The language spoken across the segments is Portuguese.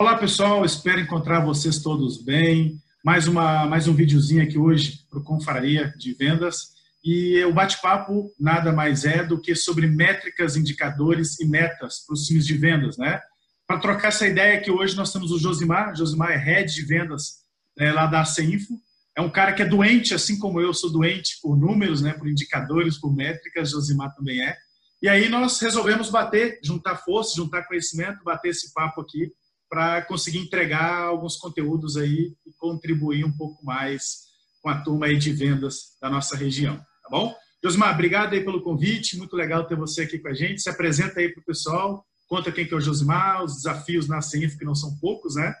Olá, pessoal. Espero encontrar vocês todos bem. Mais, uma, mais um videozinho aqui hoje para o Confraria de Vendas. E o bate-papo nada mais é do que sobre métricas, indicadores e metas para os times de vendas, né? Para trocar essa ideia que hoje nós temos o Josimar. Josimar é head de vendas né, lá da CINFO. É um cara que é doente, assim como eu sou doente por números, né, por indicadores, por métricas. Josimar também é. E aí nós resolvemos bater, juntar força, juntar conhecimento, bater esse papo aqui para conseguir entregar alguns conteúdos aí e contribuir um pouco mais com a turma aí de vendas da nossa região, tá bom? Josmar, obrigado aí pelo convite, muito legal ter você aqui com a gente. Se apresenta aí para o pessoal, conta quem que é o Josimar, os desafios na CINF, que não são poucos, né?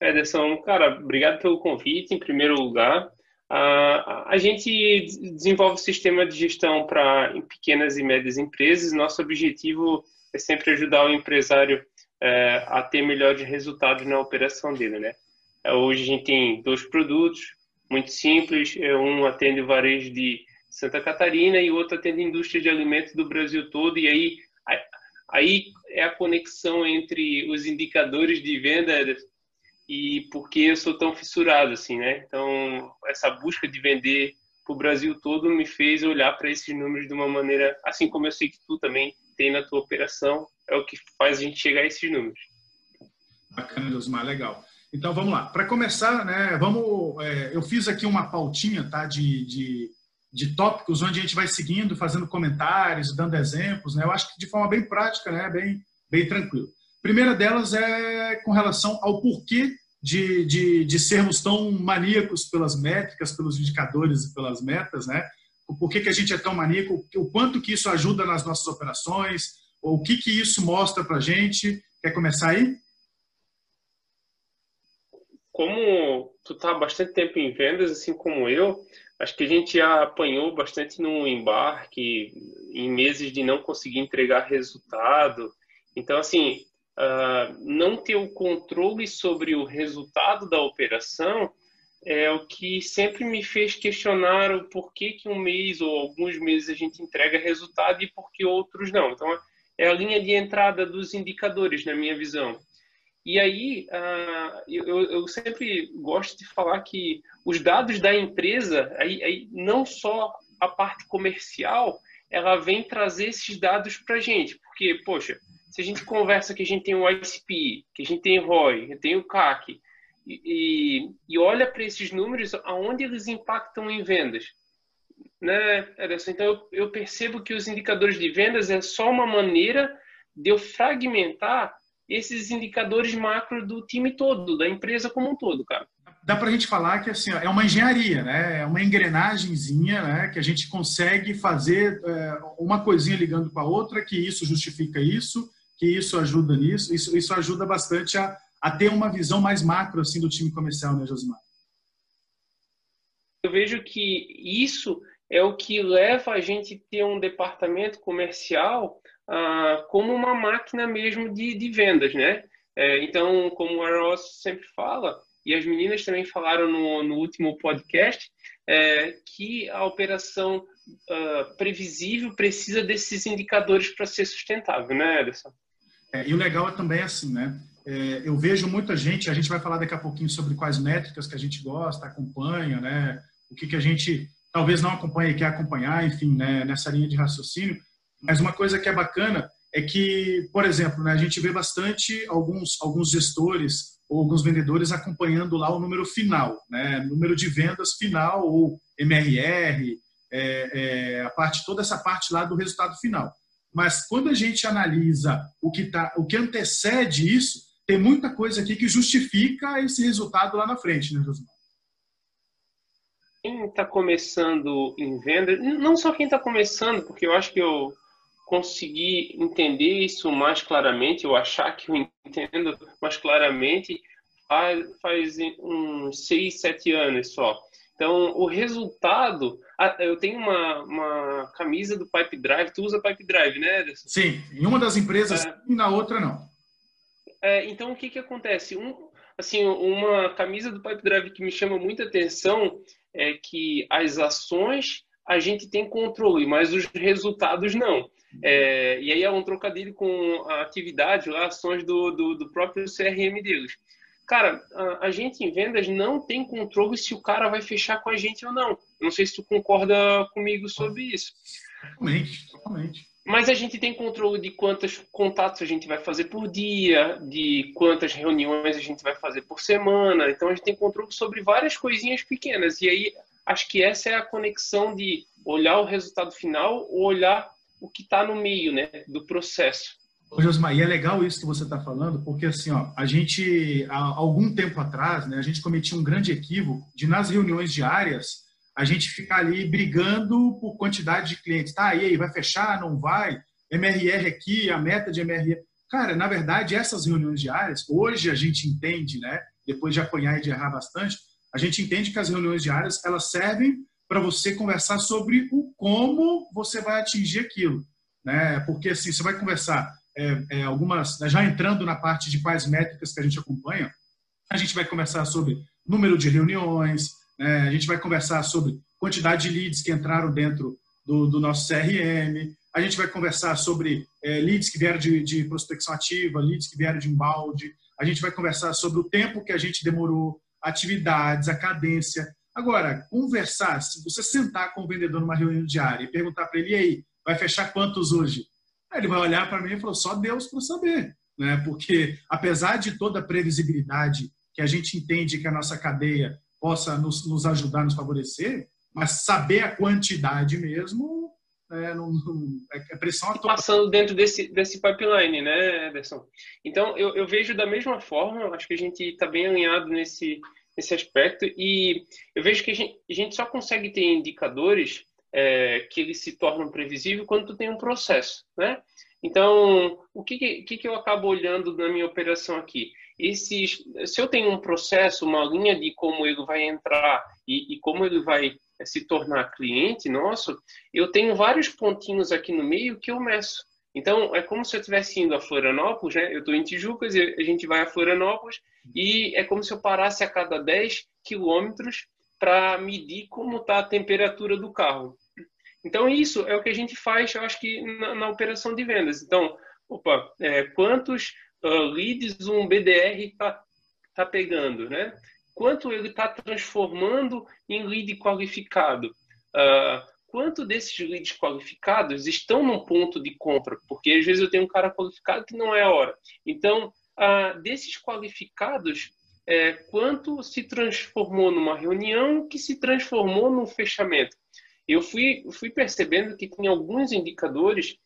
Ederson, cara, obrigado pelo convite, em primeiro lugar. A gente desenvolve sistema de gestão para pequenas e médias empresas. Nosso objetivo é sempre ajudar o empresário é, a ter melhores resultados na operação dele, né? É, hoje a gente tem dois produtos muito simples, é, um atende o varejo de Santa Catarina e o outro atende a indústria de alimentos do Brasil todo, e aí, aí é a conexão entre os indicadores de venda e por que eu sou tão fissurado, assim, né? Então, essa busca de vender para o Brasil todo me fez olhar para esses números de uma maneira, assim como eu sei que tu também tem na tua operação é o que faz a gente chegar a esses números. Bacana, Josmar, legal. Então vamos lá. Para começar, né, vamos. É, eu fiz aqui uma pautinha, tá, de, de, de, tópicos onde a gente vai seguindo, fazendo comentários, dando exemplos, né. Eu acho que de forma bem prática, né, bem, bem tranquilo. Primeira delas é com relação ao porquê de, de, de sermos tão maníacos pelas métricas, pelos indicadores e pelas metas, né? O porquê que a gente é tão maníaco, o quanto que isso ajuda nas nossas operações, ou o que que isso mostra para a gente. Quer começar aí? Como tu está há bastante tempo em vendas, assim como eu, acho que a gente já apanhou bastante no embarque, em meses de não conseguir entregar resultado. Então, assim, uh, não ter o controle sobre o resultado da operação é o que sempre me fez questionar o porquê que um mês ou alguns meses a gente entrega resultado e por que outros não. Então, é a linha de entrada dos indicadores, na minha visão. E aí, uh, eu, sempre gosto de falar que os dados da empresa, aí, não só a parte comercial, ela vem trazer esses dados para a gente. Porque, poxa, se a gente conversa que a gente tem o ICP, que a gente tem o ROI, tem o CAC, e, e olha para esses números, aonde eles impactam em vendas. Né, Ederson? Então, eu, eu percebo que os indicadores de vendas é só uma maneira de eu fragmentar esses indicadores macro do time todo, da empresa como um todo, cara. Dá para a gente falar que assim, é uma engenharia, né? é uma engrenagemzinha né? que a gente consegue fazer é, uma coisinha ligando com a outra, que isso justifica isso, que isso ajuda nisso, isso, isso ajuda bastante a, a ter uma visão mais macro assim do time comercial, né, Josimar? Eu vejo que isso é o que leva a gente a ter um departamento comercial ah, como uma máquina mesmo de, de vendas, né? É, então, como a Ross sempre fala, e as meninas também falaram no, no último podcast, é, que a operação uh, previsível precisa desses indicadores para ser sustentável, né, Ederson? É, e o legal é também assim, né? É, eu vejo muita gente, a gente vai falar daqui a pouquinho sobre quais métricas que a gente gosta, acompanha, né? O que, que a gente talvez não acompanha e quer acompanhar, enfim, né? nessa linha de raciocínio. Mas uma coisa que é bacana é que, por exemplo, né, a gente vê bastante alguns, alguns gestores ou alguns vendedores acompanhando lá o número final, né? Número de vendas final ou MRR, é, é, a parte, toda essa parte lá do resultado final. Mas quando a gente analisa o que, tá, o que antecede isso, tem muita coisa aqui que justifica esse resultado lá na frente, né, Josimar? Quem está começando em venda, não só quem está começando, porque eu acho que eu consegui entender isso mais claramente, eu achar que eu entendo mais claramente, faz, uns seis, sete anos só. Então, o resultado. Eu tenho uma, uma camisa do Pipe Drive. Tu usa Pipe Drive, né, Ederson? Sim, em uma das empresas é, e na outra não. É, então, o que, que acontece? Um, assim, uma camisa do Pipe Drive que me chama muita atenção é que as ações a gente tem controle, mas os resultados não. É, e aí é um trocadilho com a atividade, lá, ações do, do, do próprio CRM deles. Cara, a, a, gente em vendas não tem controle se o cara vai fechar com a gente ou não. Não sei se tu concorda comigo sobre isso. Totalmente, totalmente. Mas a gente tem controle de quantos contatos a gente vai fazer por dia, de quantas reuniões a gente vai fazer por semana. Então a gente tem controle sobre várias coisinhas pequenas. E aí acho que essa é a conexão de olhar o resultado final ou olhar o que está no meio né, do processo. Ô, Josmar, e é legal isso que você está falando, porque assim, ó, a gente, há algum tempo atrás, né, a gente cometia um grande equívoco de, nas reuniões diárias, a gente ficar ali brigando por quantidade de clientes. Tá, e aí, vai fechar, não vai? MRR aqui, a meta de MRR. Cara, na verdade, essas reuniões diárias, hoje a gente entende, né, depois de apanhar e de errar bastante, a gente entende que as reuniões diárias, elas servem para você conversar sobre o como você vai atingir aquilo. Né? Porque assim, você vai conversar é, é, algumas, né, já entrando na parte de quais métricas que a gente acompanha, a gente vai conversar sobre número de reuniões, né? a gente vai conversar sobre quantidade de leads que entraram dentro do, do nosso CRM, a gente vai conversar sobre é, leads que vieram de, de, prospecção ativa, leads que vieram de embalde, a gente vai conversar sobre o tempo que a gente demorou, atividades, a cadência. Agora, conversar, se você sentar com o vendedor numa reunião diária e perguntar para ele, e aí, vai fechar quantos hoje? Aí ele vai olhar para mim e falar, só Deus para saber. Né? Porque, apesar de toda a previsibilidade que a gente entende que a nossa cadeia possa nos, nos ajudar, nos favorecer, mas saber a quantidade mesmo é, não, não, é pressão a toda. Passando dentro desse, desse pipeline, né, Ederson? Então, eu, eu vejo da mesma forma, acho que a gente está bem alinhado nesse, nesse aspecto, e eu vejo que a gente, a gente só consegue ter indicadores é, que eles se tornam previsíveis quando tu tem um processo, né? Então, o que, que, que eu acabo olhando na minha operação aqui? Esses, se eu tenho um processo, uma linha de como ele vai entrar e, e como ele vai é, se tornar cliente nosso, eu tenho vários pontinhos aqui no meio que eu meço. Então, é como se eu estivesse indo a Florianópolis, né? Eu estou em Tijucas a gente vai a Florianópolis e é como se eu parasse a cada 10 quilômetros para medir como está a temperatura do carro. Então, isso é o que a gente faz, eu acho que, na, na operação de vendas. Então, opa, é, quantos uh, leads um BDR está tá pegando, né? Quanto ele está transformando em lead qualificado? Uh, quanto desses leads qualificados estão num ponto de compra? Porque às vezes eu tenho um cara qualificado que não é a hora. Então, uh, desses qualificados, é, quanto se transformou numa reunião que se transformou num fechamento? Eu fui, fui percebendo que tinha alguns indicadores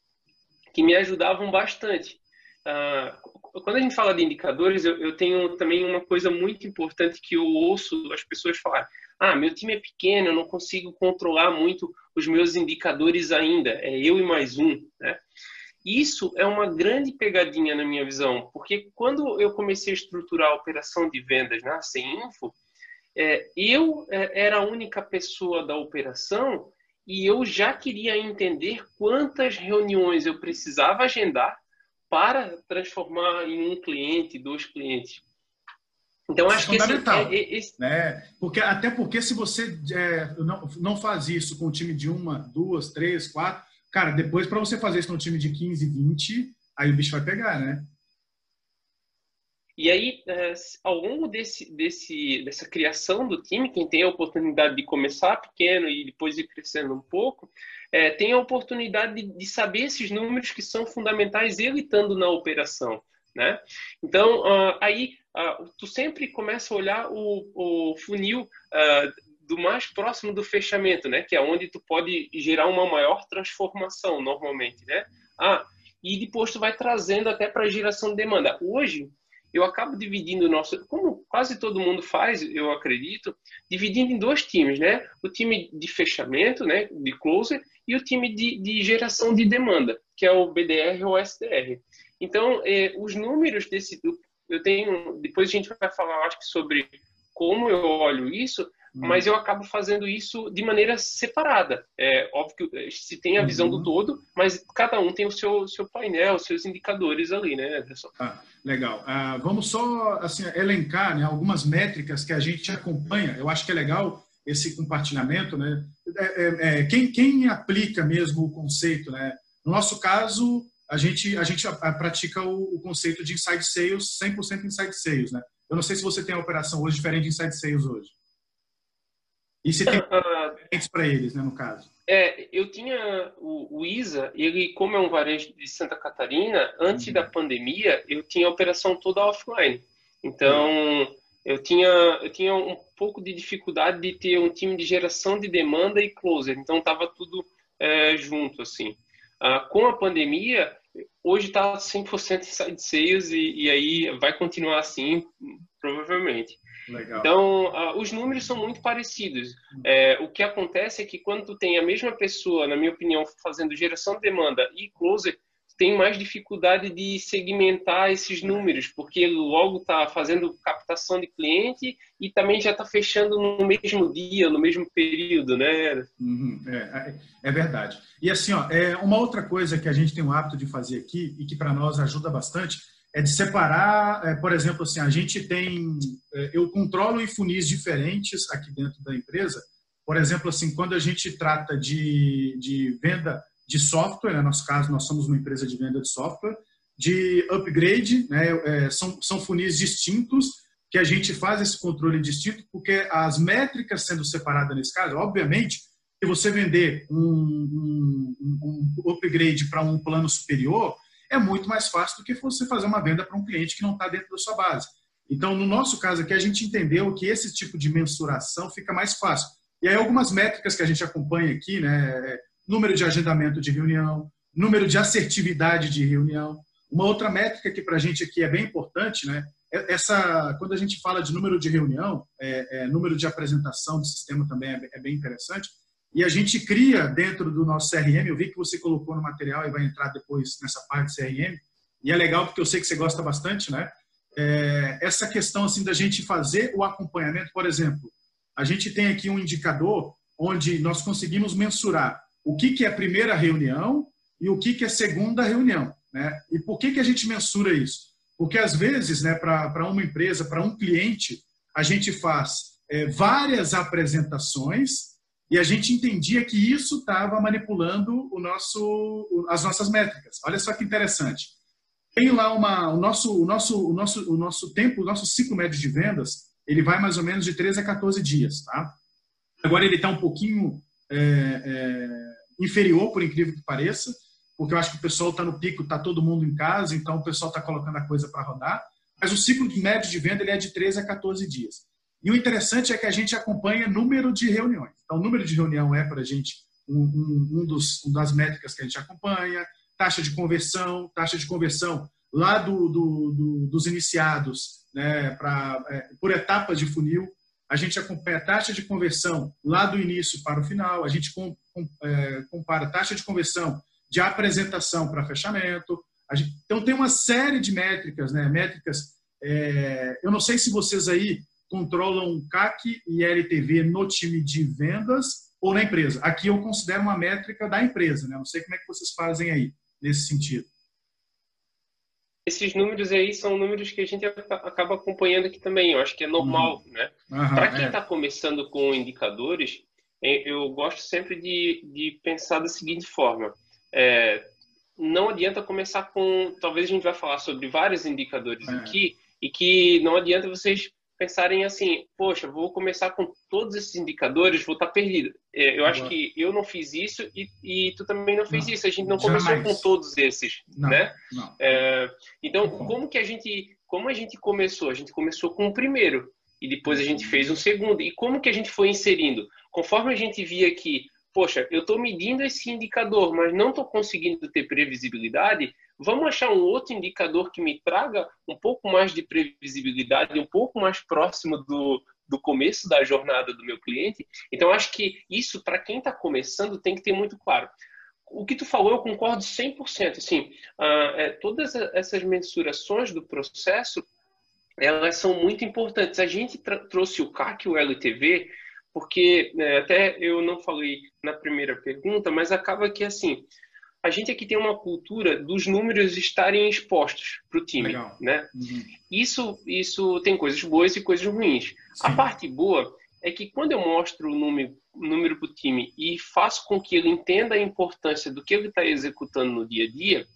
que me ajudavam bastante. Uh, quando a gente fala de indicadores, eu, eu, tenho também uma coisa muito importante que eu ouço as pessoas falar. Ah, meu time é pequeno, eu não consigo controlar muito os meus indicadores ainda. É eu e mais um, né? Isso é uma grande pegadinha na minha visão, porque quando eu comecei a estruturar a operação de vendas na CEINFO, é, eu é, era a única pessoa da operação e eu já queria entender quantas reuniões eu precisava agendar para transformar em um cliente, dois clientes. Então, acho é que esse, é, esse... Né? Porque, até porque se você é, não, não faz isso com um time de uma, duas, três, quatro, cara, depois para você fazer isso com um time de 15, 20, aí o bicho vai pegar, né? E aí, é, ao longo desse, desse, dessa criação do time, quem tem a oportunidade de começar pequeno e depois ir crescendo um pouco, é, tem a oportunidade de, de, saber esses números que são fundamentais ele estando na operação. Né? Então, uh, aí uh, tu sempre começa a olhar o, o funil uh, do mais próximo do fechamento, né? Que é onde tu pode gerar uma maior transformação normalmente, né? Ah, e depois tu vai trazendo até para a geração de demanda. Hoje eu acabo dividindo o nosso, como quase todo mundo faz, eu acredito, dividindo em dois times, né? O time de fechamento, né, de closer, e o time de, de geração de demanda, que é o BDR ou SDR. Então, eh, os números desse, eu tenho, depois a gente vai falar, acho que sobre como eu olho isso, Hum. mas eu acabo fazendo isso de maneira separada. É óbvio que se tem a visão uhum. do todo, mas cada um tem o seu, seu painel, os seus indicadores ali, né, Anderson? Ah, legal. Ah, vamos só assim, elencar né, algumas métricas que a gente acompanha. Eu acho que é legal esse compartilhamento, né? É, é, é, quem, quem aplica mesmo o conceito, né? No nosso caso, a gente, a gente pratica o, o conceito de inside sales, 100% inside sales, né? Eu não sei se você tem a operação hoje diferente de inside sales hoje. E se tem diferentes para eles, né, no caso? É, eu tinha o, o ISA, ele, como é um varejo de Santa Catarina, antes uhum. da pandemia, eu tinha a operação toda offline. Então, uhum. eu, tinha, eu tinha um pouco de dificuldade de ter um time de geração de demanda e closer. Então, estava tudo é, junto, assim. Ah, com a pandemia, hoje está 100% inside sales e, e aí vai continuar assim, provavelmente. Legal. Então, uh, os números são muito parecidos. É, o que acontece é que quando tu tem a mesma pessoa, na minha opinião, fazendo geração de demanda e closer, tem mais dificuldade de segmentar esses números, porque ele logo está fazendo captação de cliente e também já está fechando no mesmo dia, no mesmo período, né? Uhum, é, é, é, verdade. E assim, ó, é uma outra coisa que a gente tem o hábito de fazer aqui e que para nós ajuda bastante é de separar, é, por exemplo, assim, a gente tem, é, eu controlo em funis diferentes aqui dentro da empresa. Por exemplo, assim, quando a gente trata de, de venda de software, né, no nosso caso, nós somos uma empresa de venda de software, de upgrade, né, é, são, são funis distintos que a gente faz esse controle distinto, porque as métricas sendo separadas nesse caso, obviamente, se você vender um, um, um upgrade para um plano superior, é muito mais fácil do que você fazer uma venda para um cliente que não está dentro da sua base. Então, no nosso caso aqui, a gente entendeu que esse tipo de mensuração fica mais fácil. E aí, algumas métricas que a gente acompanha aqui, né? Número de agendamento de reunião, número de assertividade de reunião. Uma outra métrica que para a gente aqui é bem importante, né? É essa, quando a gente fala de número de reunião, é, é, número de apresentação do sistema também é, é bem interessante. E a gente cria dentro do nosso CRM, eu vi que você colocou no material e vai entrar depois nessa parte CRM, e é legal porque eu sei que você gosta bastante, né? É, essa questão assim da gente fazer o acompanhamento, por exemplo, a gente tem aqui um indicador onde nós conseguimos mensurar o que, que é a primeira reunião e o que, que é a segunda reunião, né? E por que, que a gente mensura isso? Porque às vezes, né, para uma empresa, para um cliente, a gente faz é, várias apresentações e a gente entendia que isso estava manipulando o nosso, as nossas métricas. Olha só que interessante. Tem lá uma, o nosso, o nosso, o nosso, o nosso tempo, o nosso ciclo médio de vendas, ele vai mais ou menos de 13 a 14 dias, tá? Agora ele está um pouquinho é, é, inferior, por incrível que pareça, porque eu acho que o pessoal está no pico, está todo mundo em casa, então o pessoal está colocando a coisa para rodar. Mas o ciclo médio de venda ele é de 13 a 14 dias. E o interessante é que a gente acompanha número de reuniões. Então, o número de reunião é para a gente um, um, um, dos, um das métricas que a gente acompanha, taxa de conversão, taxa de conversão lá do, do, do, dos iniciados, né, pra, é, por etapas de funil. A gente acompanha a taxa de conversão lá do início para o final, a gente com, com, é, compara a taxa de conversão de apresentação para fechamento. Gente, então, tem uma série de métricas, né, métricas. É, eu não sei se vocês aí controlam CAC e LTV no time de vendas ou na empresa. Aqui eu considero uma métrica da empresa, né? Não sei como é que vocês fazem aí nesse sentido. Esses números aí são números que a gente acaba acompanhando aqui também. Eu acho que é normal, uhum. né? Para quem está é. Tá começando com indicadores, eu gosto sempre de, de pensar da seguinte forma: é, não adianta começar com. Talvez a gente vai falar sobre vários indicadores é. aqui e que não adianta vocês pensarem assim, poxa, vou começar com todos esses indicadores, vou estar perdido. É, eu acho que eu não fiz isso e, e tu também não fez não, isso. A gente não jamais. começou com todos esses, não, né? Não. É, então, como que a gente, como a gente começou? A gente começou com o primeiro e depois a gente fez um segundo. E como que a gente foi inserindo? Conforme a gente via que, poxa, eu estou medindo esse indicador, mas não estou conseguindo ter previsibilidade, Vamos achar um outro indicador que me traga um pouco mais de previsibilidade, um pouco mais próximo do, do começo da jornada do meu cliente. Então, acho que isso, para quem está começando, tem que ter muito claro. O que tu falou, eu concordo 100%. Assim, uh, é, todas essas mensurações do processo, elas são muito importantes. A gente trouxe o CAC e o LTV porque né, até eu não falei na primeira pergunta, mas acaba que assim a gente aqui tem uma cultura dos números estarem expostos para o time, Legal. né? Uhum. Isso, isso tem coisas boas e coisas ruins. Sim. A parte boa é que quando eu mostro o número, número para o time e faço com que ele entenda a importância do que ele está executando no dia a dia,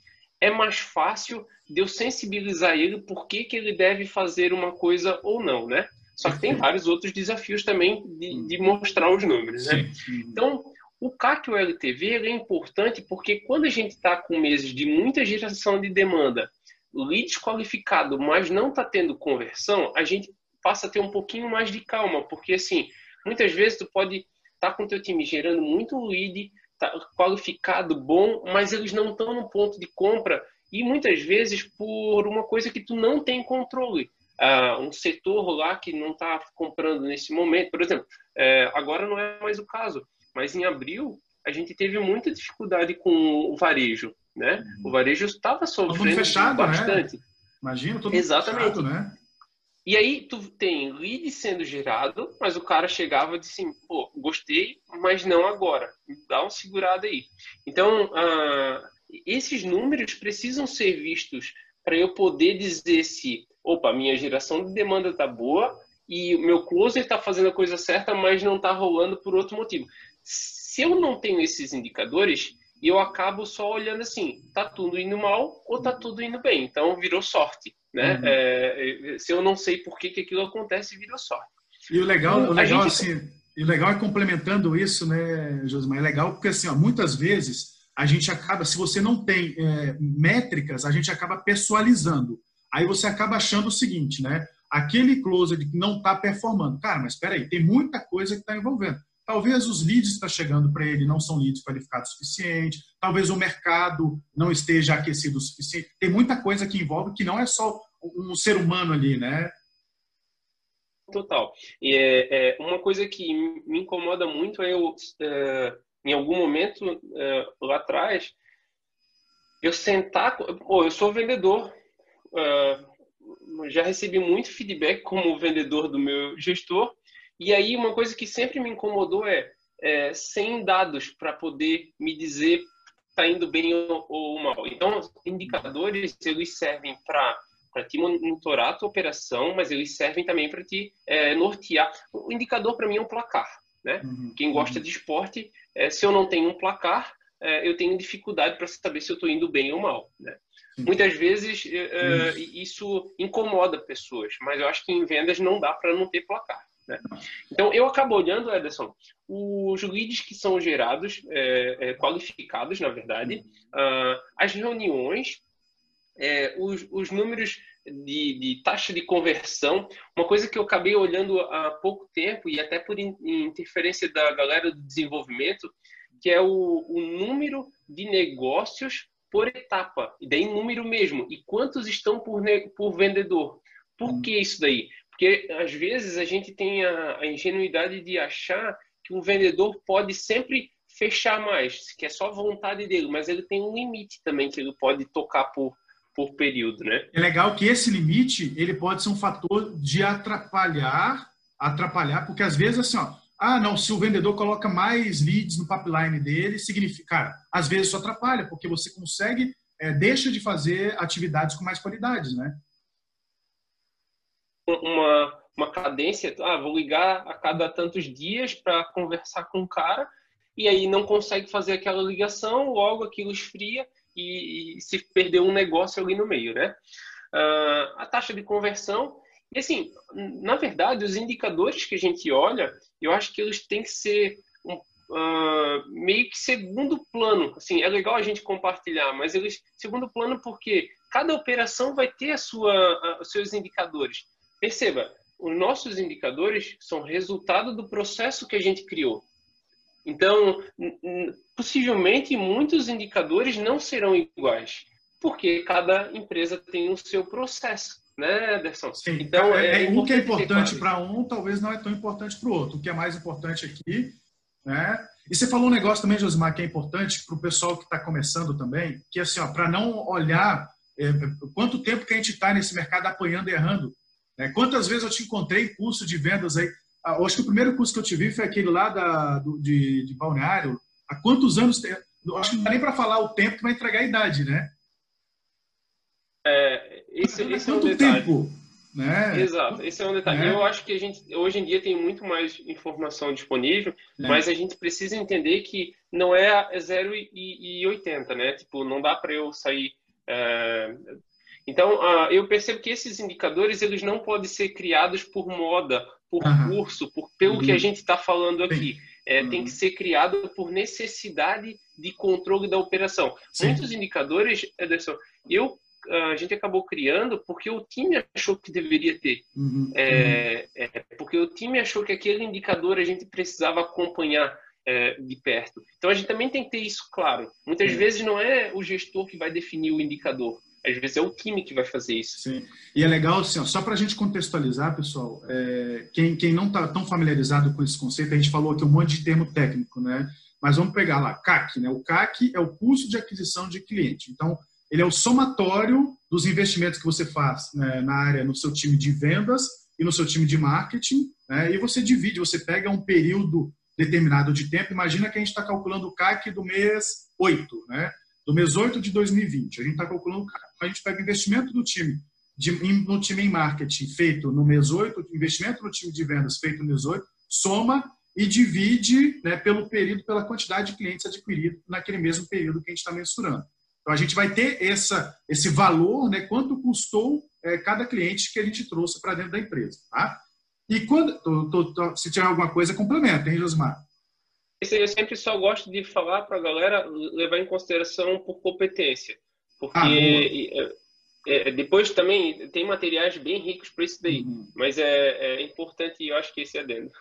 é mais fácil de eu sensibilizar ele por que, que ele deve fazer uma coisa ou não, né? Só que tem vários outros desafios também de, de mostrar os números, né? Então, o CAC LTV é importante porque quando a gente está com meses de muita geração de demanda, leads qualificado, mas não está tendo conversão, a gente passa a ter um pouquinho mais de calma, porque assim, muitas vezes tu pode estar tá com teu time gerando muito lead, tá qualificado, bom, mas eles não estão no ponto de compra e muitas vezes por uma coisa que tu não tem controle. Uh, um setor lá que não está comprando nesse momento, por exemplo, é, agora não é mais o caso, mas em abril a gente teve muita dificuldade com o varejo, né? Uhum. O varejo estava sofrendo fechado, né? bastante. Né? Imagina, todo Exatamente. Fechado, né? E aí tu tem lead sendo gerado, mas o cara chegava e disse assim, pô, gostei, mas não agora. Dá uma segurada aí. Então, uh, esses números precisam ser vistos para eu poder dizer se, opa, minha geração de demanda tá boa e o meu closer está fazendo a coisa certa, mas não está rolando por outro motivo. Se eu não tenho esses indicadores, eu acabo só olhando assim, tá tudo indo mal ou tá tudo indo bem. Então virou sorte. Né? Uhum. É, se eu não sei por que, que aquilo acontece, virou sorte. E o legal, o legal, gente... assim, e o legal é complementando isso, né, Josmar? É legal porque assim, ó, muitas vezes a gente acaba, se você não tem é, métricas, a gente acaba pessoalizando. Aí você acaba achando o seguinte, né? Aquele closer que não está performando. Cara, mas espera aí, tem muita coisa que está envolvendo. Talvez os leads que estão chegando para ele não são leads qualificados o suficiente, talvez o mercado não esteja aquecido o suficiente. Tem muita coisa que envolve que não é só um ser humano ali, né? Total. E é, é uma coisa que me incomoda muito é eu, é, em algum momento é, lá atrás, eu sentar. Pô, eu sou vendedor. É, já recebi muito feedback como vendedor do meu gestor e aí uma coisa que sempre me incomodou é, é sem dados para poder me dizer está indo bem ou, ou, mal. Então, indicadores eles servem para para te monitorar a tua operação, mas eles servem também para te é, nortear. O indicador para mim é um placar, né? Uhum. Quem gosta uhum. de esporte, é, se eu não tenho um placar, é, eu tenho dificuldade para saber se eu estou indo bem ou mal, né? Muitas vezes é, é, isso incomoda pessoas, mas eu acho que em vendas não dá para não ter placar. Né? Então, eu acabo olhando, Ederson, os leads que são gerados, é, é, qualificados, na verdade, uh, as reuniões, é, os, os, números de, de, taxa de conversão, uma coisa que eu acabei olhando há pouco tempo, e até por in, interferência da galera do desenvolvimento, que é o, o número de negócios por etapa, e daí número mesmo, e quantos estão por, por vendedor. Por que isso daí? Porque às vezes a gente tem a, a ingenuidade de achar que um vendedor pode sempre fechar mais, que é só vontade dele, mas ele tem um limite também que ele pode tocar por, por período, né? É legal que esse limite ele pode ser um fator de atrapalhar, atrapalhar, porque às vezes assim, ó, ah, não, se o vendedor coloca mais leads no pipeline dele, significa, cara, às vezes isso atrapalha, porque você consegue, é, deixa de fazer atividades com mais qualidades, né? Uma, uma cadência, ah, vou ligar a cada tantos dias para conversar com o cara, e aí não consegue fazer aquela ligação, logo aquilo esfria e, e se perdeu um negócio ali no meio, né? Uh, a taxa de conversão, e assim, na verdade, os indicadores que a gente olha, eu acho que eles têm que ser um, uh, meio que segundo plano. Assim, é legal a gente compartilhar, mas eles segundo plano porque cada operação vai ter a sua, os seus indicadores. Perceba, os nossos indicadores são resultado do processo que a gente criou. Então, possivelmente muitos indicadores não serão iguais, porque cada empresa tem o seu processo, né, Ederson? Sim. Então, é, é, o que é importante para um, talvez não é tão importante para o outro. O que é mais importante aqui, né? E você falou um negócio também, Josimar, que é importante para o pessoal que está começando também, que é assim, para não olhar é, quanto tempo que a gente está nesse mercado apanhando e errando. Né? Quantas vezes eu te encontrei em curso de vendas aí? Ah, acho que o primeiro curso que eu te vi foi aquele lá da, do, de, de Balneário. Há quantos anos? Tem? Acho que não dá nem para falar o tempo que vai entregar a idade, né? É, esse, esse é tempo? Né? Exato, esse é um detalhe. É. Eu acho que a gente hoje em dia tem muito mais informação disponível, é. mas a gente precisa entender que não é 0 e, 80, né? Tipo, não dá para eu sair. É... Então, uh, eu percebo que esses indicadores eles não podem ser criados por moda, por uhum. curso, por pelo uhum. que a uhum. gente está falando aqui. É, uhum. Tem que ser criado por necessidade de controle da operação. Sim. Muitos indicadores, Ederson, eu a gente acabou criando porque o time achou que deveria ter. Uhum, é, uhum. é, porque o time achou que aquele indicador a gente precisava acompanhar é, de perto. Então a gente também tem que ter isso claro. Muitas vezes não é o gestor que vai definir o indicador. Às vezes é o time que vai fazer isso. Sim. E é legal, assim, ó, só para a gente contextualizar, pessoal, é, quem, quem não está tão familiarizado com esse conceito, a gente falou aqui um monte de termo técnico, né? Mas vamos pegar lá, CAC, né? O CAC é o custo de aquisição de cliente. Então, ele é o somatório dos investimentos que você faz né, na área, no seu time de vendas e no seu time de marketing, né, e você divide, você pega um período determinado de tempo. Imagina que a gente está calculando o CAC do mês 8, né, do mês 8 de 2020. A gente está calculando o CAC. A gente pega o investimento do time de, no time em marketing feito no mês 8, investimento no time de vendas feito no mês 8, soma e divide né, pelo período, pela quantidade de clientes adquiridos naquele mesmo período que a gente está mensurando. Então, a gente vai ter essa, esse valor, né, quanto custou é, cada cliente que a gente trouxe para dentro da empresa. Tá? E quando, tô, tô, tô, se tiver alguma coisa, complementa, hein, Josmar? Eu sempre só gosto de falar para a galera levar em consideração por competência. Porque ah, é, é, depois também tem materiais bem ricos para isso daí. Uhum. Mas é, é importante e eu acho que esse é dentro.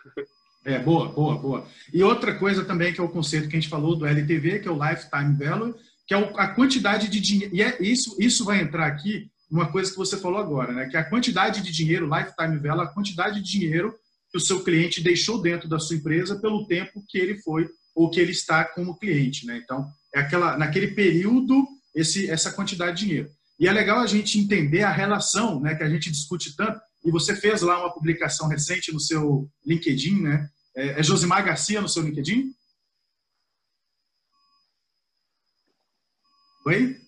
É, boa, boa, boa. E outra coisa também que é o conceito que a gente falou do LTV, que é o Lifetime Value, que é a quantidade de dinheiro. E é isso, isso vai entrar aqui uma coisa que você falou agora, né? Que é a quantidade de dinheiro, lifetime value, a quantidade de dinheiro que o seu cliente deixou dentro da sua empresa pelo tempo que ele foi ou que ele está como cliente, né? Então, é aquela naquele período esse essa quantidade de dinheiro. E é legal a gente entender a relação, né, que a gente discute tanto. E você fez lá uma publicação recente no seu LinkedIn, né? É, é Josimar Garcia no seu LinkedIn? Oi?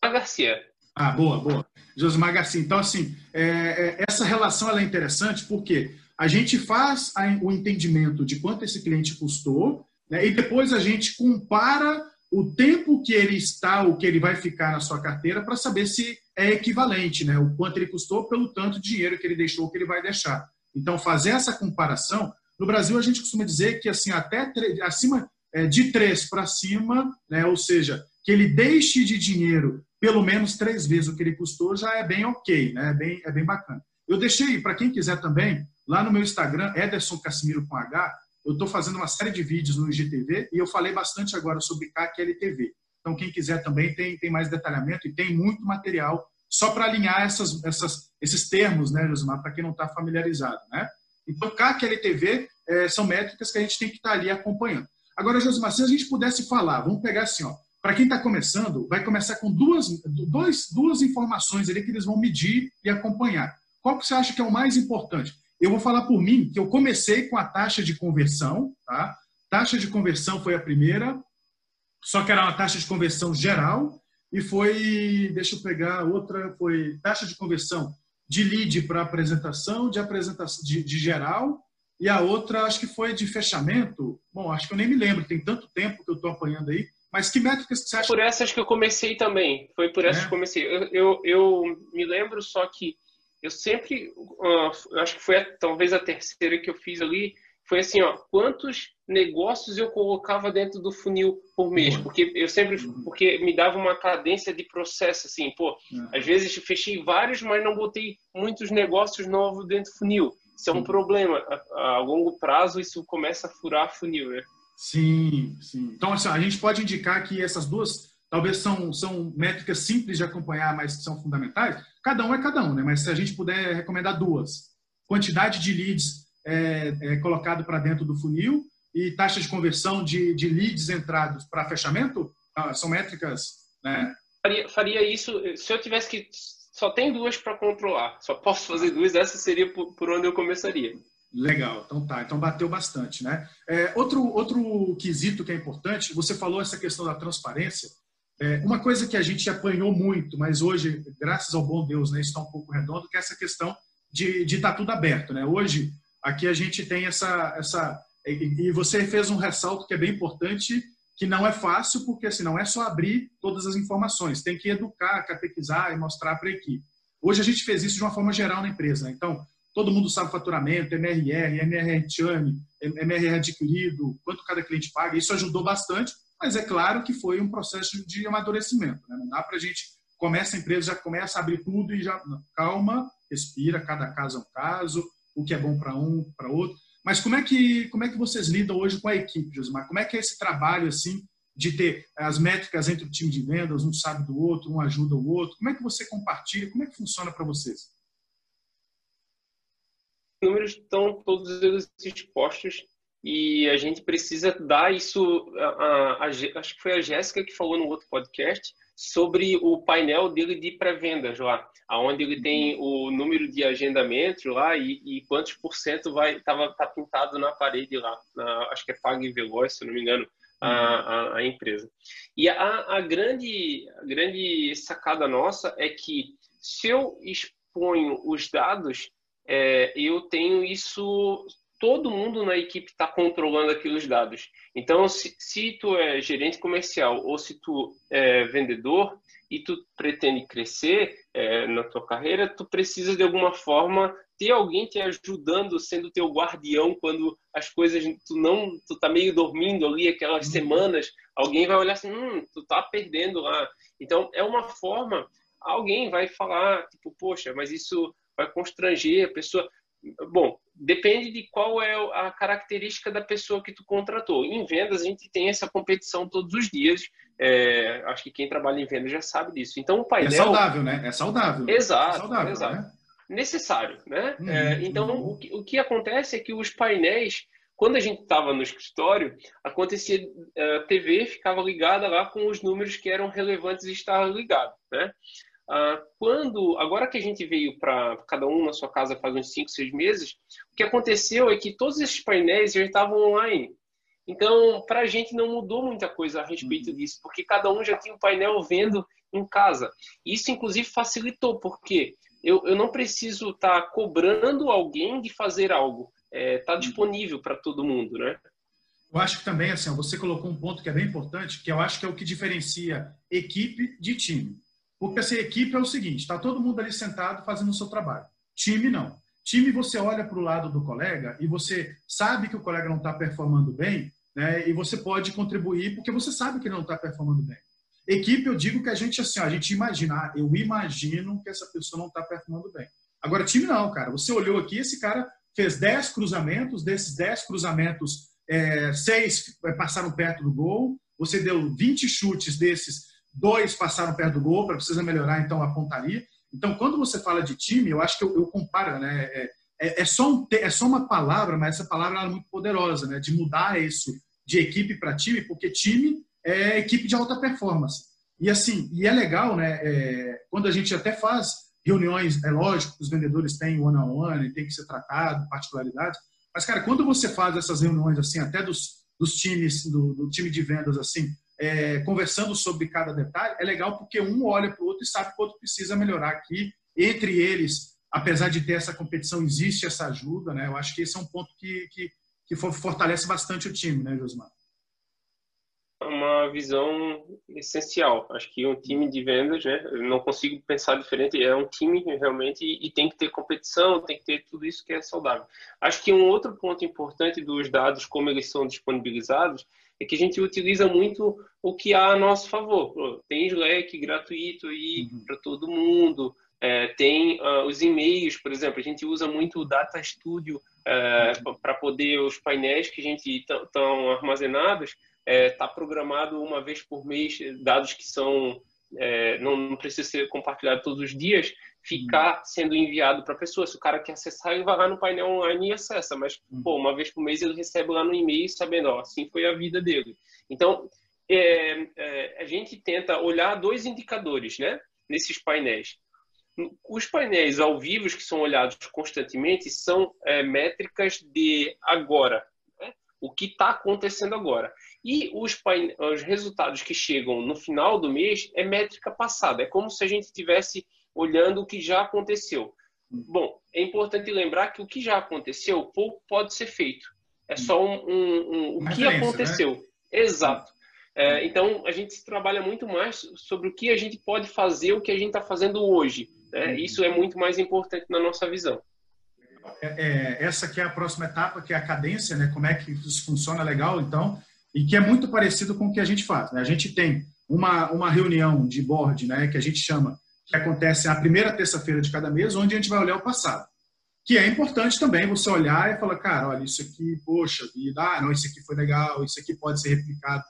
Garcia. Ah, boa, boa. Josimar Garcia. Então, assim, é, é, essa relação é interessante porque a gente faz a, o entendimento de quanto esse cliente custou né, e depois a gente compara o tempo que ele está, o que ele vai ficar na sua carteira para saber se é equivalente, né? O quanto ele custou pelo tanto de dinheiro que ele deixou, que ele vai deixar. Então, fazer essa comparação, no Brasil a gente costuma dizer que assim até acima é, de três para cima, né? Ou seja, que ele deixe de dinheiro pelo menos três vezes o que ele custou, já é bem ok, né? é, bem, é bem bacana. Eu deixei, para quem quiser também, lá no meu Instagram, Ederson Casimiro com H, eu estou fazendo uma série de vídeos no IGTV e eu falei bastante agora sobre CAC e LTV. Então, quem quiser também tem, tem mais detalhamento e tem muito material só para alinhar essas, essas, esses termos, né, Josimar, para quem não está familiarizado. Né? Então, CAC e LTV é, são métricas que a gente tem que estar tá ali acompanhando. Agora, Josimar, se a gente pudesse falar, vamos pegar assim, ó, para quem está começando, vai começar com duas, duas informações ali que eles vão medir e acompanhar. Qual que você acha que é o mais importante? Eu vou falar por mim, que eu comecei com a taxa de conversão, tá? Taxa de conversão foi a primeira, só que era uma taxa de conversão geral, e foi, deixa eu pegar, outra foi taxa de conversão de lead para apresentação, de apresentação de, de geral, e a outra acho que foi de fechamento. Bom, acho que eu nem me lembro, tem tanto tempo que eu estou apanhando aí, mas que métricas que você acha? Por essas que eu comecei também. Foi por essas é. que eu comecei. Eu, eu, eu, me lembro só que eu sempre, uh, acho que foi talvez a terceira que eu fiz ali, foi assim, ó, quantos negócios eu colocava dentro do funil por mês, uhum. porque eu sempre, uhum. porque me dava uma cadência de processo, assim, pô, uhum. às vezes fechei vários, mas não botei muitos negócios novos dentro do funil. Isso é um problema. A, a longo prazo, isso começa a furar funil, né? Sim, sim. Então, assim, a gente pode indicar que essas duas talvez são, são métricas simples de acompanhar, mas que são fundamentais. Cada um é cada um, né? Mas se a gente puder recomendar duas, quantidade de leads é, é colocado para dentro do funil e taxa de conversão de, de leads entrados para fechamento, ah, são métricas, né? Faria, faria isso se eu tivesse que só tem duas para controlar, só posso fazer duas, essa seria por, por onde eu começaria. Legal, então tá, então bateu bastante, né? É, outro, outro quesito que é importante, você falou essa questão da transparência. É, uma coisa que a gente apanhou muito, mas hoje, graças ao bom Deus, né, está um pouco redondo, que é essa questão de estar tá tudo aberto. Né? Hoje, aqui a gente tem essa... essa e, e você fez um ressalto que é bem importante, que não é fácil, porque assim, não é só abrir todas as informações, tem que educar, catequizar e mostrar para a equipe. Hoje a gente fez isso de uma forma geral na empresa. Né? Então, todo mundo sabe faturamento, MRR, MRR churn, MRR adquirido, quanto cada cliente paga. Isso ajudou bastante, mas é claro que foi um processo de amadurecimento. Né? Não dá para a gente começa a empresa, já começa a abrir tudo e já calma, respira, cada caso é um caso, o que é bom para um, para outro. Mas como é que como é que vocês lidam hoje com a equipe, Josimar? Como é que é esse trabalho assim de ter as métricas entre o time de vendas, um sabe do outro, um ajuda o outro? Como é que você compartilha? Como é que funciona para vocês? Os números estão todos eles expostos e a gente precisa dar isso. A, a, a, acho que foi a Jéssica que falou no outro podcast sobre o painel dele de pré-vendas lá, aonde ele tem o número de agendamentos lá e, e quantos por cento vai tava tá pintado na parede lá, na, acho que é Pague Veloz, se não me engano, a, a, a empresa. E a, a, grande, a grande sacada nossa é que se eu exponho os dados, é, eu tenho isso todo mundo na equipe está controlando aqueles dados. Então, se, se, tu é gerente comercial ou se tu é vendedor e tu pretende crescer é, na tua carreira, tu precisa de alguma forma ter alguém te ajudando, sendo teu guardião quando as coisas tu não, tu tá meio dormindo ali aquelas uhum. semanas, alguém vai olhar assim, hum, tu tá perdendo lá. Então, é uma forma, alguém vai falar, tipo, poxa, mas isso vai constranger a pessoa. Bom, depende de qual é a característica da pessoa que tu contratou. Em vendas, a gente tem essa competição todos os dias. É, acho que quem trabalha em vendas já sabe disso. Então, o painel... É saudável, né? É saudável. Exato, é saudável, exato. Né? Necessário, né? Uhum, é, então, uhum. o, que, o que acontece é que os painéis quando a gente estava no escritório, acontecia, a TV ficava ligada lá com os números que eram relevantes e estavam ligados, né? Ah, quando, agora que a gente veio para cada um na sua casa faz uns 5, 6 meses, o que aconteceu é que todos esses painéis já estavam online. Então, para a gente não mudou muita coisa a respeito uhum. disso, porque cada um já tinha o um painel vendo em casa. Isso, inclusive, facilitou, porque eu, eu não preciso estar tá cobrando alguém de fazer algo. Está é, tá uhum. disponível para todo mundo, né? Eu acho que também, assim, você colocou um ponto que é bem importante, que eu acho que é o que diferencia equipe de time. Porque essa equipe é o seguinte: está todo mundo ali sentado fazendo o seu trabalho. Time não. Time você olha para o lado do colega e você sabe que o colega não está performando bem, né? E você pode contribuir porque você sabe que ele não está performando bem. Equipe, eu digo que a gente assim, a gente imagina, ah, eu imagino que essa pessoa não está performando bem. Agora, time não, cara. Você olhou aqui, esse cara fez 10 cruzamentos, desses 10 cruzamentos, é, seis passaram perto do gol. Você deu 20 chutes desses, dois passaram perto do gol, para precisa melhorar então a pontaria. Então, quando você fala de time, eu acho que eu, eu comparo, né? É, é, é, só um, é só uma palavra, mas essa palavra é muito poderosa, né? De mudar isso de equipe para time, porque time é equipe de alta performance. E assim, e é legal, né? É, quando a gente até faz reuniões, é lógico os vendedores têm one on one, tem que ser tratado, particularidades. Mas, cara, quando você faz essas reuniões assim, até dos, dos times, do, do time de vendas assim, é, conversando sobre cada detalhe, é legal porque um olha para o outro e sabe que o outro precisa melhorar aqui. Entre eles, apesar de ter essa competição, existe essa ajuda, né? Eu acho que esse é um ponto que, que, que fortalece bastante o time, né, Josmar? Uma visão essencial. Acho que um time de vendas, né? Eu não consigo pensar diferente. É um time realmente e, tem que ter competição, tem que ter tudo isso que é saudável. Acho que um outro ponto importante dos dados, como eles são disponibilizados, é que a gente utiliza muito o que há a nosso favor. Tem Slack gratuito aí uhum. para todo mundo, é, tem uh, os e-mails, por exemplo, a gente usa muito o Data Studio é, uhum. para poder os painéis que a gente estão armazenados é, tá programado uma vez por mês dados que são é, não, não precisa ser compartilhado todos os dias, ficar uhum. sendo enviado para a pessoa. Se o cara quer acessar, ele vai lá no painel online e acessa. Mas, uhum. pô, uma vez por mês ele recebe lá no e-mail sabendo, ó, assim foi a vida dele. Então, é, é, a gente tenta olhar dois indicadores, né? Nesses painéis. Os painéis ao vivo que são olhados constantemente são é, métricas de agora. Né? o que está acontecendo agora. E os, os resultados que chegam no final do mês é métrica passada, é como se a gente estivesse olhando o que já aconteceu. Bom, é importante lembrar que o que já aconteceu pouco pode ser feito. É só um, um, um o que né? aconteceu. Né? Exato. É, então, a gente trabalha muito mais sobre o que a gente pode fazer, o que a gente está fazendo hoje. Né? Uhum. Isso é muito mais importante na nossa visão. É, é, essa que é a próxima etapa, que é a cadência, né? Como é que isso funciona legal, então, e que é muito parecido com o que a gente faz. Né? A gente tem uma, uma reunião de board, né? Que a gente chama, que acontece na primeira terça-feira de cada mês, onde a gente vai olhar o passado. Que é importante também você olhar e falar, cara, olha, isso aqui, poxa vida, ah, não, isso aqui foi legal, isso aqui pode ser replicado.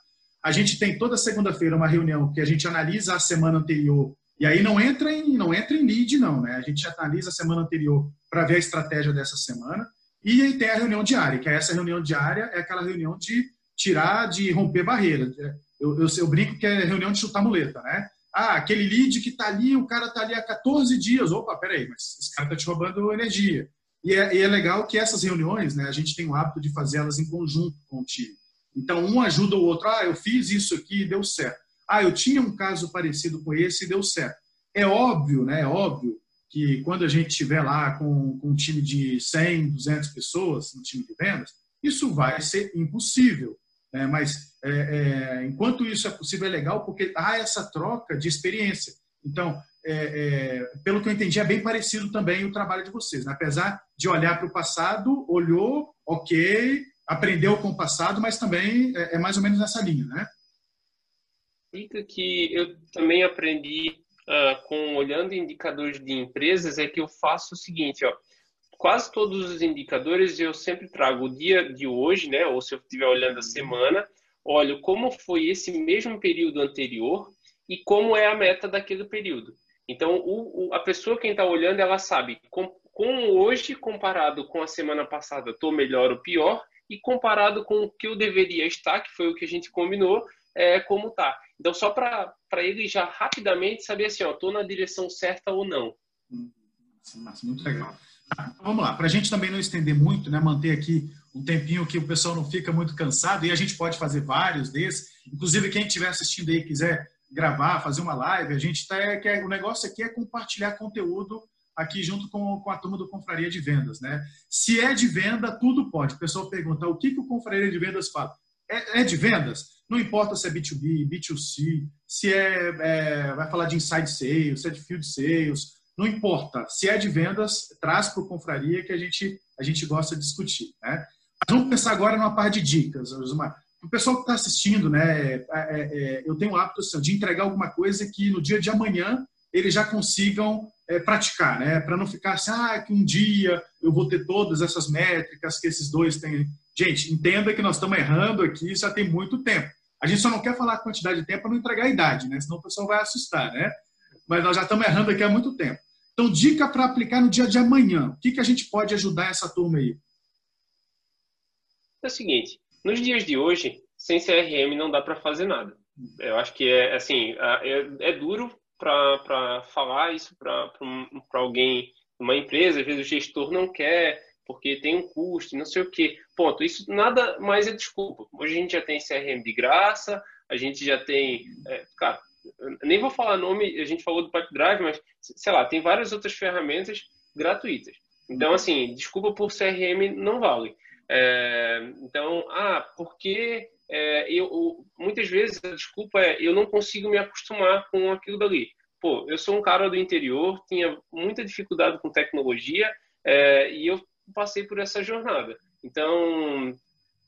A gente tem toda segunda-feira uma reunião que a gente analisa a semana anterior e aí não entra em não entra em lead não, né? A gente analisa a semana anterior para ver a estratégia dessa semana e aí tem a reunião diária, que é essa reunião diária é aquela reunião de tirar, de romper barreira. Eu, eu, eu brinco que é reunião de chutar muleta, né? Ah, aquele lead que está ali, o cara está ali há 14 dias. Opa, peraí, mas esse cara está te roubando energia. E é, e é, legal que essas reuniões, né, a gente tem o hábito de fazer elas em conjunto com o time. Então, um ajuda o outro. Ah, eu fiz isso aqui e deu certo. Ah, eu tinha um caso parecido com esse e deu certo. É óbvio, né? É óbvio que quando a gente estiver lá com, com um time de 100, 200 pessoas, no time de vendas, isso vai ser impossível. Né? Mas, é, é, enquanto isso é possível, é legal porque há essa troca de experiência. Então, é, é pelo que eu entendi, é bem parecido também o trabalho de vocês. Né? Apesar de olhar para o passado, olhou, ok, aprendeu com o passado, mas também é, é mais ou menos nessa linha, né? Dica que eu também aprendi uh, com olhando indicadores de empresas é que eu faço o seguinte, ó, quase todos os indicadores eu sempre trago o dia de hoje, né? Ou se eu estiver olhando a semana, olho como foi esse mesmo período anterior e como é a meta daquele período. Então, o, o, a pessoa quem está olhando, ela sabe com, com hoje comparado com a semana passada, estou melhor ou pior, e comparado com o que eu deveria estar, que foi o que a gente combinou, é, como tá. Então, só para ele já rapidamente saber assim, ó, estou na direção certa ou não. muito legal. Então, vamos lá, para a gente também não estender muito, né, manter aqui um tempinho que o pessoal não fica muito cansado, e a gente pode fazer vários desses. Inclusive, quem estiver assistindo aí quiser gravar, fazer uma live, a gente tá, é, o negócio aqui é compartilhar conteúdo aqui junto com, com a turma do Confraria de Vendas. Né? Se é de venda, tudo pode. O pessoal pergunta o que, que o Confraria de Vendas fala. É, é de vendas? Não importa se é B2B, B2C, se é, é, vai falar de inside sales, se é de field sales, não importa. Se é de vendas, traz para o Confraria que a gente, a gente gosta de discutir. Né? Mas vamos pensar agora numa parte de dicas. O pessoal que está assistindo, né, é, é, é, eu tenho o hábito assim, de entregar alguma coisa que no dia de amanhã eles já consigam é, praticar, né? Para não ficar assim, ah, que um dia eu vou ter todas essas métricas que esses dois têm. Gente, entenda que nós estamos errando aqui já tem muito tempo. A gente só não quer falar a quantidade de tempo para não entregar a idade, né? Senão o pessoal vai assustar, né? Mas nós já estamos errando aqui há muito tempo. Então, dica para aplicar no dia de amanhã. O que, que a gente pode ajudar essa turma aí? É o seguinte, nos dias de hoje, sem CRM não dá para fazer nada. Eu acho que é assim, é, é duro para falar isso para alguém, uma empresa, às vezes o gestor não quer, porque tem um custo, não sei o quê. Ponto. Isso nada mais é desculpa. Hoje a gente já tem CRM de graça, a gente já tem. É, cara, nem vou falar nome, a gente falou do Pipe Drive, mas sei lá, tem várias outras ferramentas gratuitas. Então, assim, desculpa por CRM não vale. É, então, ah, porque é, eu, muitas vezes a desculpa é eu não consigo me acostumar com aquilo dali. Pô, eu sou um cara do interior, tinha muita dificuldade com tecnologia é, e eu passei por essa jornada. Então,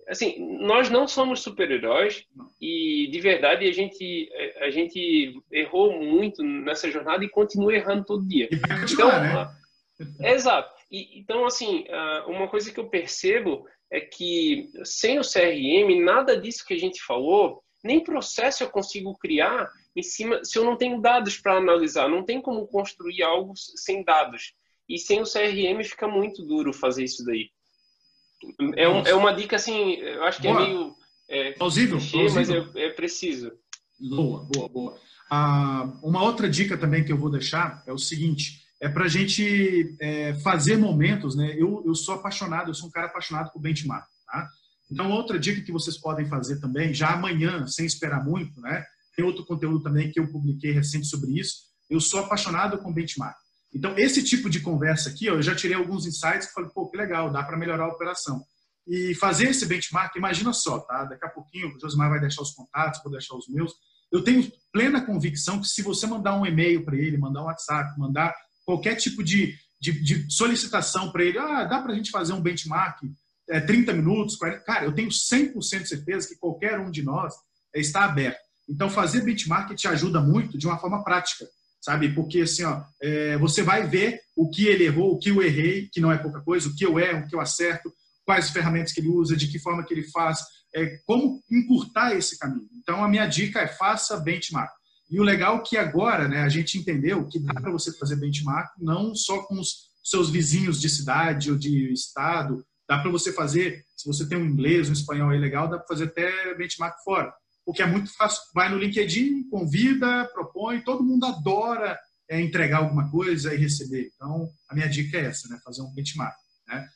assim, nós não somos super-heróis e de verdade a gente a gente errou muito nessa jornada e continua errando todo dia. Então, né? exato. E, então, assim, uma coisa que eu percebo é que sem o CRM, nada disso que a gente falou, nem processo eu consigo criar em cima se eu não tenho dados para analisar. Não tem como construir algo sem dados. E sem o CRM fica muito duro fazer isso daí. É, um, é uma dica assim, eu acho que é boa. é meio. É, plausível, clichê, mas é, é, preciso. Boa, boa, boa. Ah, uma outra dica também que eu vou deixar é o seguinte: é para a gente é, fazer momentos, né? Eu, eu sou apaixonado, eu sou um cara apaixonado por benchmark, tá? Então, outra dica que vocês podem fazer também, já amanhã, sem esperar muito, né? Tem outro conteúdo também que eu publiquei recente sobre isso. Eu sou apaixonado com benchmark. Então, esse tipo de conversa aqui, eu já tirei alguns insights e falei, pô, que legal, dá para melhorar a operação. E fazer esse benchmark, imagina só, tá? Daqui a pouquinho o Josimar vai deixar os contatos, vou deixar os meus. Eu tenho plena convicção que se você mandar um e-mail para ele, mandar um WhatsApp, mandar qualquer tipo de, de, de solicitação para ele, ah, dá para a gente fazer um benchmark, é, 30 minutos, 40... Cara, eu tenho 100% de certeza que qualquer um de nós é, está aberto. Então, fazer benchmark te ajuda muito de uma forma prática sabe? Porque assim, ó, é, você vai ver o que ele errou, o que eu errei, que não é pouca coisa, o que eu erro, o que eu acerto, quais ferramentas que ele usa, de que forma que ele faz, é, como encurtar esse caminho. Então, a minha dica é faça benchmark. E o legal é que agora, né, a gente entendeu que dá para você fazer benchmark não só com os seus vizinhos de cidade ou de estado, dá para você fazer, se você tem um inglês, um espanhol aí legal, dá para fazer até benchmark fora o que é muito fácil. Vai no LinkedIn, convida, propõe, todo mundo adora é, entregar alguma coisa e receber. Então, a minha dica é essa, né? Fazer um benchmark, né?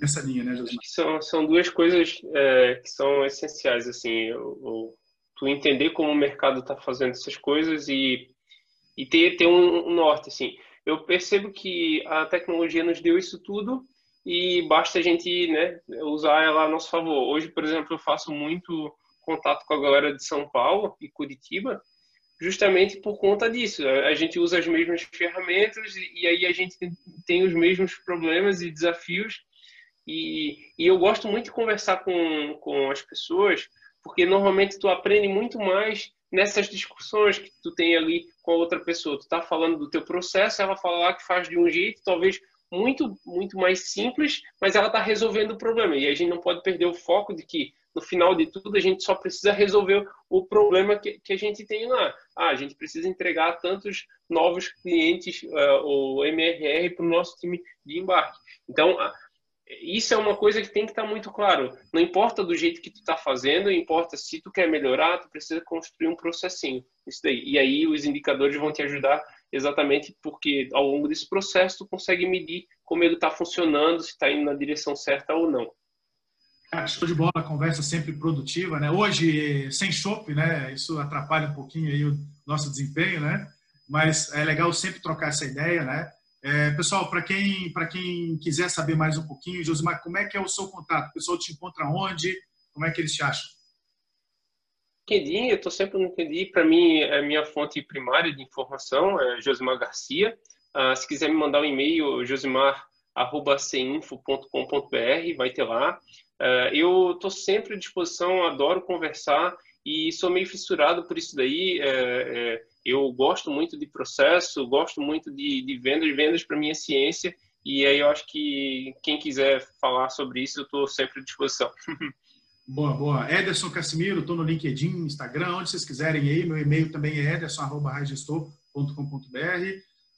Nessa linha, né, Josimar? São, são duas coisas é, que são essenciais, assim, o, tu entender como o mercado está fazendo essas coisas e, e ter, ter um, um norte, assim. Eu percebo que a tecnologia nos deu isso tudo e basta a gente né, usar ela a nosso favor. Hoje, por exemplo, eu faço muito contato com a galera de São Paulo e Curitiba, justamente por conta disso. A gente usa as mesmas ferramentas e aí a gente tem os mesmos problemas e desafios. E, e eu gosto muito de conversar com, com as pessoas, porque normalmente tu aprende muito mais nessas discussões que tu tem ali com a outra pessoa. Tu está falando do teu processo, ela fala lá que faz de um jeito, talvez muito muito mais simples, mas ela está resolvendo o problema. E a gente não pode perder o foco de que no final de tudo, a gente só precisa resolver o problema que, que a gente tem lá. Ah, a gente precisa entregar tantos novos clientes, uh, o MRR, para o nosso time de embarque. Então, isso é uma coisa que tem que estar muito claro. Não importa do jeito que tu está fazendo, importa se tu quer melhorar, tu precisa construir um processinho. Isso daí. E aí os indicadores vão te ajudar exatamente porque ao longo desse processo tu consegue medir como ele está funcionando, se está indo na direção certa ou não. Show de bola, conversa sempre produtiva, né? Hoje, sem chopp, né? Isso atrapalha um pouquinho aí o nosso desempenho, né? Mas é legal sempre trocar essa ideia, né? É, pessoal, para quem, quem quiser saber mais um pouquinho, Josimar, como é que é o seu contato? O pessoal te encontra onde? Como é que eles te acham? LinkedIn, eu estou sempre no LinkedIn. Para mim, é a minha fonte primária de informação é Josimar Garcia. Uh, se quiser me mandar um e-mail, josimar.cinfo.com.br, vai ter lá. Uh, eu estou sempre à disposição, adoro conversar e sou meio fissurado por isso daí. É, é, eu gosto muito de processo, gosto muito de, de vendas, vendas para é ciência e aí eu acho que quem quiser falar sobre isso, eu estou sempre à disposição. Boa, boa. Ederson Casimiro, estou no LinkedIn, Instagram, onde vocês quiserem aí. Meu e-mail também é ederson.com.br.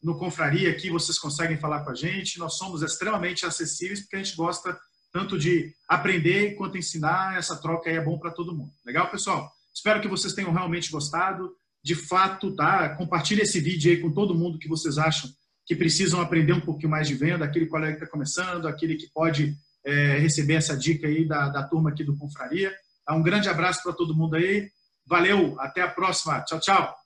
No Confraria aqui vocês conseguem falar com a gente. Nós somos extremamente acessíveis porque a gente gosta tanto de aprender quanto ensinar, essa troca aí é bom para todo mundo. Legal, pessoal? Espero que vocês tenham realmente gostado. De fato, tá? Compartilhe esse vídeo aí com todo mundo que vocês acham que precisam aprender um pouquinho mais de venda, aquele colega que está começando, aquele que pode é, receber essa dica aí da, da turma aqui do Confraria. Um grande abraço para todo mundo aí. Valeu, até a próxima. Tchau, tchau.